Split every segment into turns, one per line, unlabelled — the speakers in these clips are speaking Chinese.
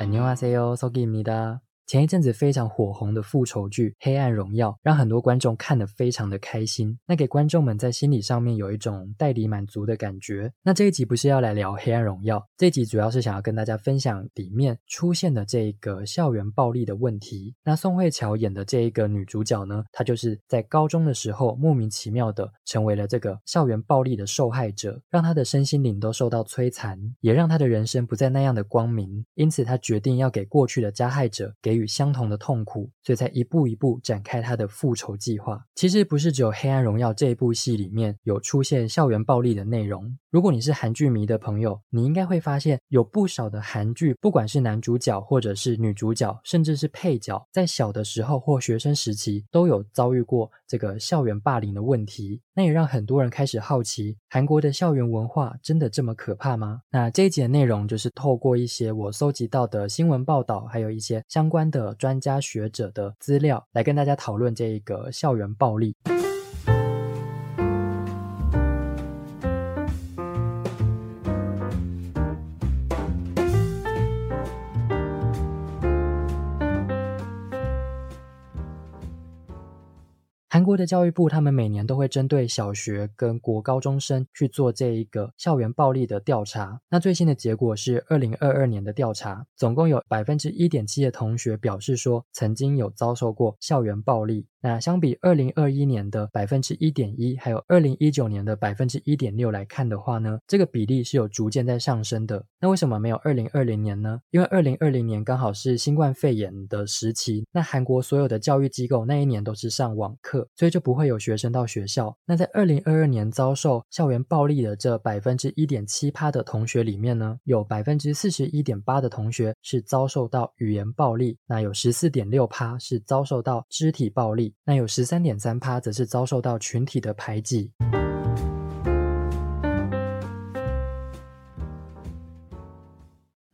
안녕하세요，소기입니다。 前一阵子非常火红的复仇剧《黑暗荣耀》，让很多观众看得非常的开心。那给观众们在心理上面有一种代理满足的感觉。那这一集不是要来聊《黑暗荣耀》，这一集主要是想要跟大家分享里面出现的这一个校园暴力的问题。那宋慧乔演的这一个女主角呢，她就是在高中的时候莫名其妙的成为了这个校园暴力的受害者，让她的身心灵都受到摧残，也让她的人生不再那样的光明。因此，她决定要给过去的加害者给。与相同的痛苦，所以才一步一步展开他的复仇计划。其实不是只有《黑暗荣耀》这一部戏里面有出现校园暴力的内容。如果你是韩剧迷的朋友，你应该会发现有不少的韩剧，不管是男主角或者是女主角，甚至是配角，在小的时候或学生时期都有遭遇过这个校园霸凌的问题。那也让很多人开始好奇，韩国的校园文化真的这么可怕吗？那这一节内容就是透过一些我搜集到的新闻报道，还有一些相关。的专家学者的资料来跟大家讨论这一个校园暴力。韩国的教育部，他们每年都会针对小学跟国高中生去做这一个校园暴力的调查。那最新的结果是二零二二年的调查，总共有百分之一点七的同学表示说，曾经有遭受过校园暴力。那相比二零二一年的百分之一点一，还有二零一九年的百分之一点六来看的话呢，这个比例是有逐渐在上升的。那为什么没有二零二零年呢？因为二零二零年刚好是新冠肺炎的时期，那韩国所有的教育机构那一年都是上网课，所以就不会有学生到学校。那在二零二二年遭受校园暴力的这百分之一点七趴的同学里面呢，有百分之四十一点八的同学是遭受到语言暴力，那有十四点六趴是遭受到肢体暴力。那有十三点三趴，则是遭受到群体的排挤。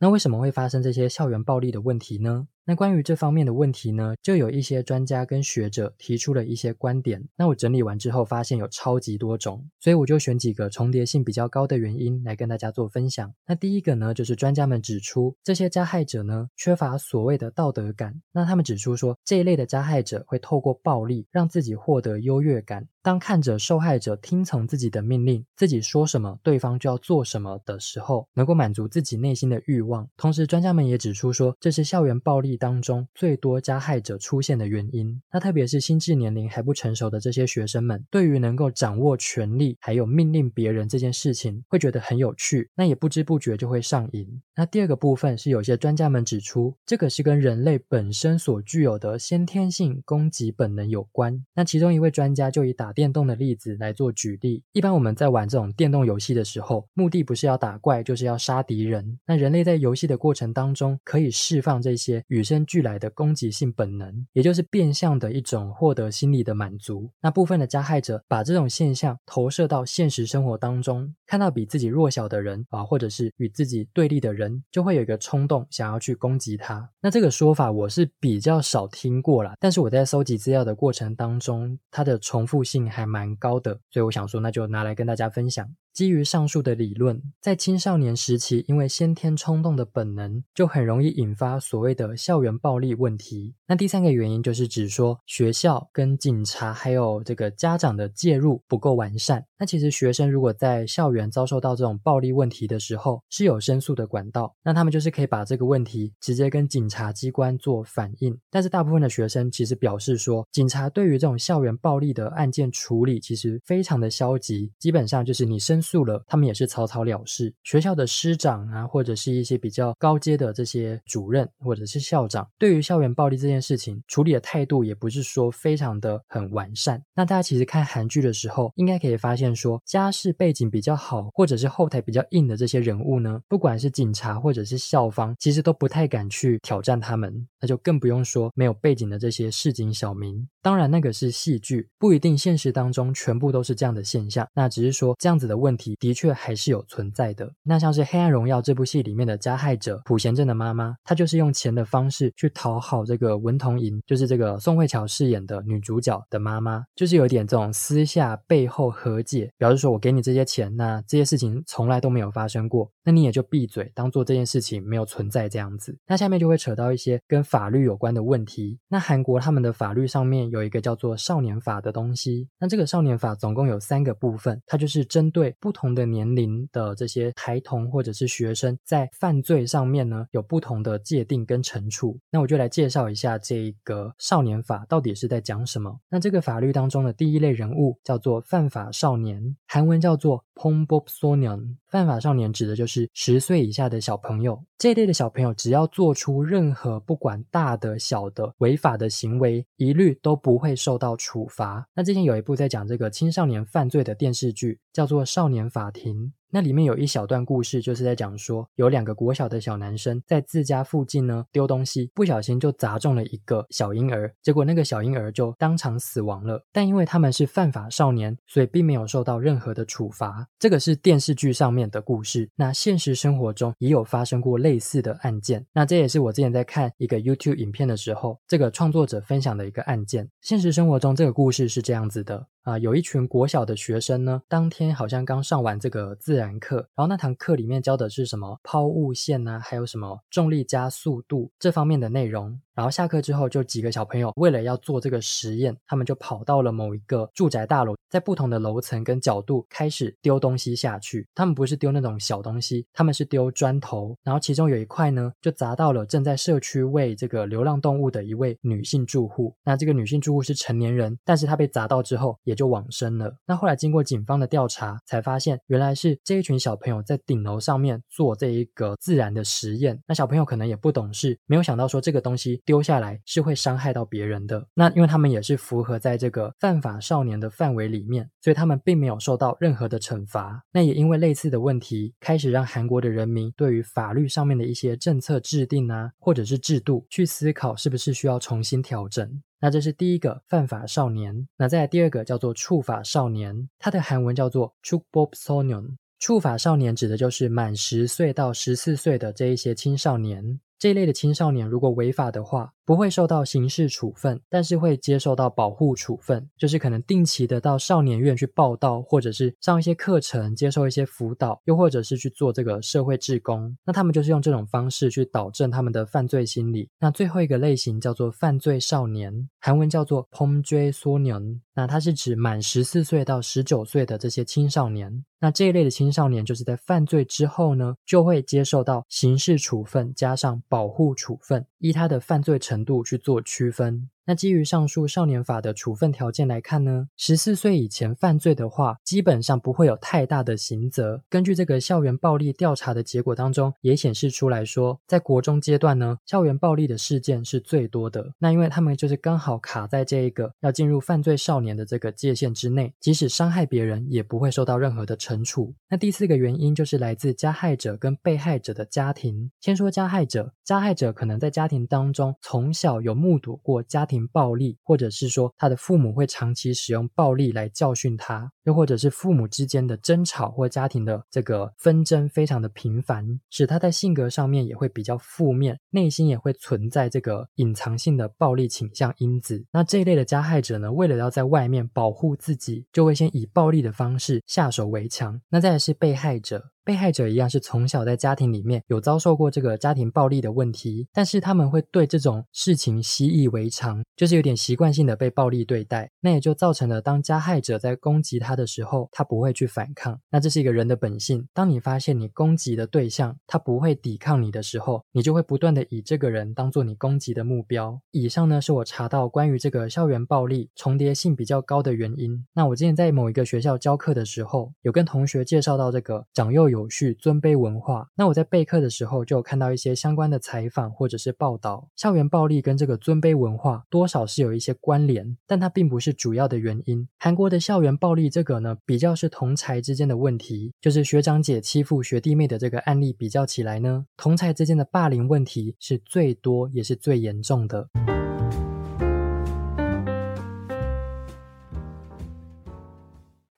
那为什么会发生这些校园暴力的问题呢？那关于这方面的问题呢，就有一些专家跟学者提出了一些观点。那我整理完之后，发现有超级多种，所以我就选几个重叠性比较高的原因来跟大家做分享。那第一个呢，就是专家们指出，这些加害者呢缺乏所谓的道德感。那他们指出说，这一类的加害者会透过暴力让自己获得优越感。当看着受害者听从自己的命令，自己说什么，对方就要做什么的时候，能够满足自己内心的欲望。同时，专家们也指出说，这是校园暴力。当中最多加害者出现的原因，那特别是心智年龄还不成熟的这些学生们，对于能够掌握权力还有命令别人这件事情，会觉得很有趣，那也不知不觉就会上瘾。那第二个部分是有些专家们指出，这个是跟人类本身所具有的先天性攻击本能有关。那其中一位专家就以打电动的例子来做举例，一般我们在玩这种电动游戏的时候，目的不是要打怪，就是要杀敌人。那人类在游戏的过程当中，可以释放这些与与生俱来的攻击性本能，也就是变相的一种获得心理的满足。那部分的加害者把这种现象投射到现实生活当中，看到比自己弱小的人啊，或者是与自己对立的人，就会有一个冲动想要去攻击他。那这个说法我是比较少听过啦，但是我在搜集资料的过程当中，它的重复性还蛮高的，所以我想说，那就拿来跟大家分享。基于上述的理论，在青少年时期，因为先天冲动的本能，就很容易引发所谓的校园暴力问题。那第三个原因就是指说，学校跟警察还有这个家长的介入不够完善。那其实学生如果在校园遭受到这种暴力问题的时候，是有申诉的管道，那他们就是可以把这个问题直接跟警察机关做反映。但是大部分的学生其实表示说，警察对于这种校园暴力的案件处理其实非常的消极，基本上就是你申。诉了，他们也是草草了事。学校的师长啊，或者是一些比较高阶的这些主任或者是校长，对于校园暴力这件事情处理的态度，也不是说非常的很完善。那大家其实看韩剧的时候，应该可以发现说，家世背景比较好，或者是后台比较硬的这些人物呢，不管是警察或者是校方，其实都不太敢去挑战他们。那就更不用说没有背景的这些市井小民。当然，那个是戏剧，不一定现实当中全部都是这样的现象。那只是说这样子的问。问题的确还是有存在的。那像是《黑暗荣耀》这部戏里面的加害者朴贤镇的妈妈，她就是用钱的方式去讨好这个文童莹，就是这个宋慧乔饰演的女主角的妈妈，就是有点这种私下背后和解，表示说我给你这些钱，那这些事情从来都没有发生过，那你也就闭嘴，当做这件事情没有存在这样子。那下面就会扯到一些跟法律有关的问题。那韩国他们的法律上面有一个叫做少年法的东西，那这个少年法总共有三个部分，它就是针对不同的年龄的这些孩童或者是学生，在犯罪上面呢有不同的界定跟惩处。那我就来介绍一下这个少年法到底是在讲什么。那这个法律当中的第一类人物叫做犯法少年，韩文叫做 Pongbob So 년。 犯法少年指的就是十岁以下的小朋友。这一类的小朋友，只要做出任何不管大的小的违法的行为，一律都不会受到处罚。那之前有一部在讲这个青少年犯罪的电视剧，叫做《少年法庭》。那里面有一小段故事，就是在讲说，有两个国小的小男生在自家附近呢丢东西，不小心就砸中了一个小婴儿，结果那个小婴儿就当场死亡了。但因为他们是犯法少年，所以并没有受到任何的处罚。这个是电视剧上面的故事。那现实生活中也有发生过类似的案件。那这也是我之前在看一个 YouTube 影片的时候，这个创作者分享的一个案件。现实生活中这个故事是这样子的。啊，有一群国小的学生呢，当天好像刚上完这个自然课，然后那堂课里面教的是什么抛物线啊，还有什么重力加速度这方面的内容。然后下课之后，就几个小朋友为了要做这个实验，他们就跑到了某一个住宅大楼，在不同的楼层跟角度开始丢东西下去。他们不是丢那种小东西，他们是丢砖头。然后其中有一块呢，就砸到了正在社区喂这个流浪动物的一位女性住户。那这个女性住户是成年人，但是她被砸到之后也就往生了。那后来经过警方的调查，才发现原来是这一群小朋友在顶楼上面做这一个自然的实验。那小朋友可能也不懂事，没有想到说这个东西。丢下来是会伤害到别人的。那因为他们也是符合在这个犯法少年的范围里面，所以他们并没有受到任何的惩罚。那也因为类似的问题，开始让韩国的人民对于法律上面的一些政策制定啊，或者是制度去思考，是不是需要重新调整。那这是第一个犯法少年。那再来第二个叫做触法少年，它的韩文叫做 chukbob sonon。触法少年指的就是满十岁到十四岁的这一些青少年。这一类的青少年，如果违法的话，不会受到刑事处分，但是会接受到保护处分，就是可能定期的到少年院去报道，或者是上一些课程，接受一些辅导，又或者是去做这个社会志工。那他们就是用这种方式去导正他们的犯罪心理。那最后一个类型叫做犯罪少年，韩文叫做 p o m j e s o n y o n 那它是指满十四岁到十九岁的这些青少年。那这一类的青少年，就是在犯罪之后呢，就会接受到刑事处分加上保护处分，依他的犯罪程度去做区分。那基于上述少年法的处分条件来看呢，十四岁以前犯罪的话，基本上不会有太大的刑责。根据这个校园暴力调查的结果当中，也显示出来说，在国中阶段呢，校园暴力的事件是最多的。那因为他们就是刚好卡在这一个要进入犯罪少年的这个界限之内，即使伤害别人也不会受到任何的惩处。那第四个原因就是来自加害者跟被害者的家庭。先说加害者，加害者可能在家庭当中从小有目睹过家。庭暴力，或者是说他的父母会长期使用暴力来教训他，又或者是父母之间的争吵或家庭的这个纷争非常的频繁，使他在性格上面也会比较负面，内心也会存在这个隐藏性的暴力倾向因子。那这一类的加害者呢，为了要在外面保护自己，就会先以暴力的方式下手为强。那再来是被害者。被害者一样是从小在家庭里面有遭受过这个家庭暴力的问题，但是他们会对这种事情习以为常，就是有点习惯性的被暴力对待，那也就造成了当加害者在攻击他的时候，他不会去反抗。那这是一个人的本性。当你发现你攻击的对象他不会抵抗你的时候，你就会不断的以这个人当做你攻击的目标。以上呢是我查到关于这个校园暴力重叠性比较高的原因。那我之前在某一个学校教课的时候，有跟同学介绍到这个长幼。有序尊卑文化。那我在备课的时候就有看到一些相关的采访或者是报道，校园暴力跟这个尊卑文化多少是有一些关联，但它并不是主要的原因。韩国的校园暴力这个呢，比较是同才之间的问题，就是学长姐欺负学弟妹的这个案例比较起来呢，同才之间的霸凌问题是最多也是最严重的。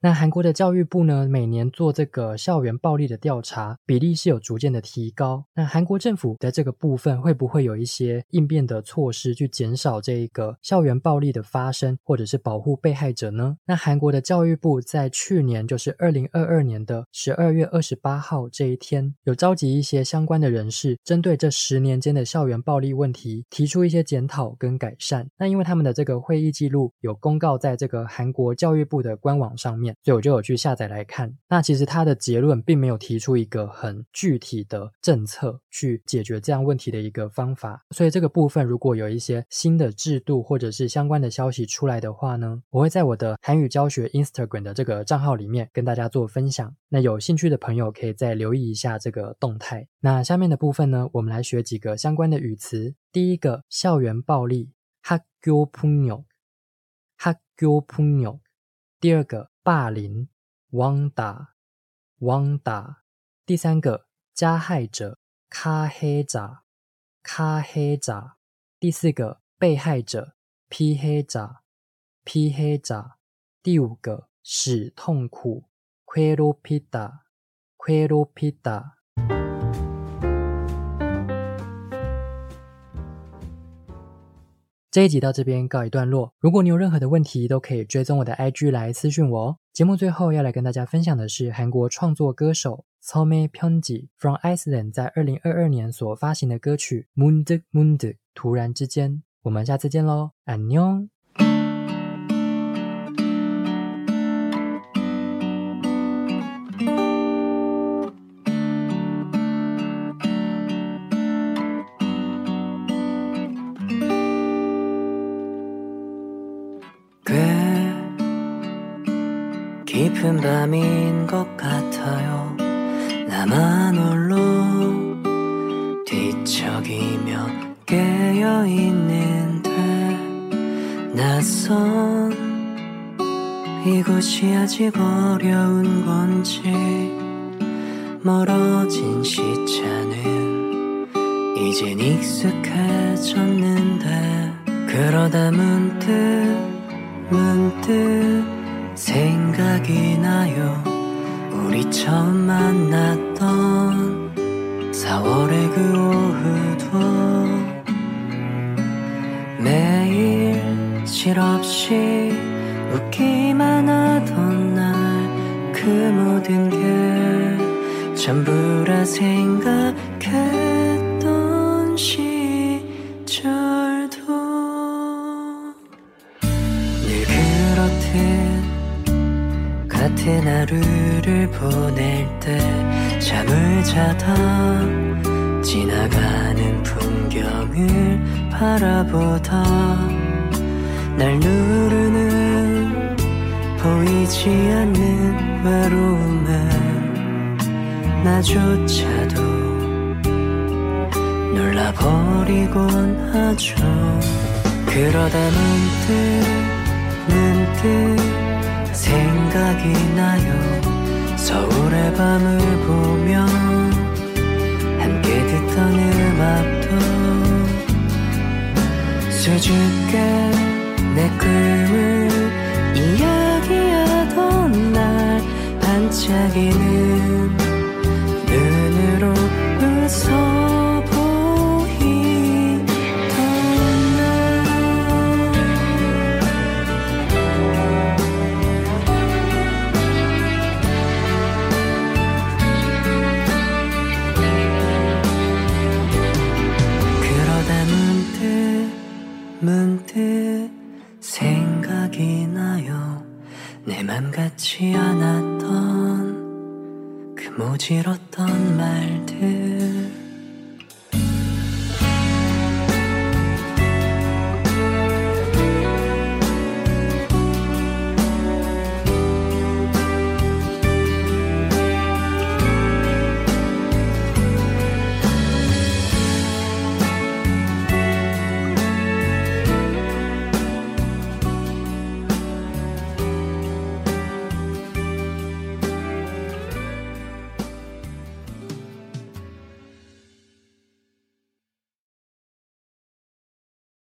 那韩国的教育部呢，每年做这个校园暴力的调查，比例是有逐渐的提高。那韩国政府在这个部分会不会有一些应变的措施，去减少这一个校园暴力的发生，或者是保护被害者呢？那韩国的教育部在去年，就是二零二二年的十二月二十八号这一天，有召集一些相关的人士，针对这十年间的校园暴力问题，提出一些检讨跟改善。那因为他们的这个会议记录有公告在这个韩国教育部的官网上面，所以我就有去下载来看。那其实他的结论并没有提出一个很具体的政策去解决这样问题的一个方法，所以这个部分如果有一些新的制度或者是相关的消息出来的话呢，我会在我的韩语教学 Instagram 的这个账号里面跟大家做分享。那有兴趣的朋友可以再留意一下这个动态。那下面的部分呢，我们来学几个相关的语词。第一个，校园暴力。학교폭력， 학교폭력。 第二个， 霸凌 wonder wonder 第三个加害者卡黑仔卡黑仔第四个被害者 p 黑仔 p 黑仔第五个使痛苦，Queropita，Queropita 这一集到这边告一段落。如果你有任何的问题，都可以追踪我的 IG 来私讯我哦。节目最后要来跟大家分享的是韩国创作歌手 Somi Pyonji from Iceland 在二零二二年所发行的歌曲 mundekmundek 突然之间。我们下次见喽，안 녕。
깊은 밤인 것 같아요. 나만 홀로 뒤척이며 깨어있는데 낯선 이곳이 아직 어려운 건지 멀어진 시차는 이젠 익숙해졌는데 그러다 문득 문득 생각이 나요. 우리 처음 만났던 4월의 그 오후도 매일 실없이 웃기만 하던 날 그 모든 게 전부라 생각 자다 지나가는 풍경을 바라보다 날 누르는 보이지 않는 외로움에 나조차도 놀라버리곤 하죠. 그러다 문득 문득 생각이 나요. 서울의 밤을 talking 지었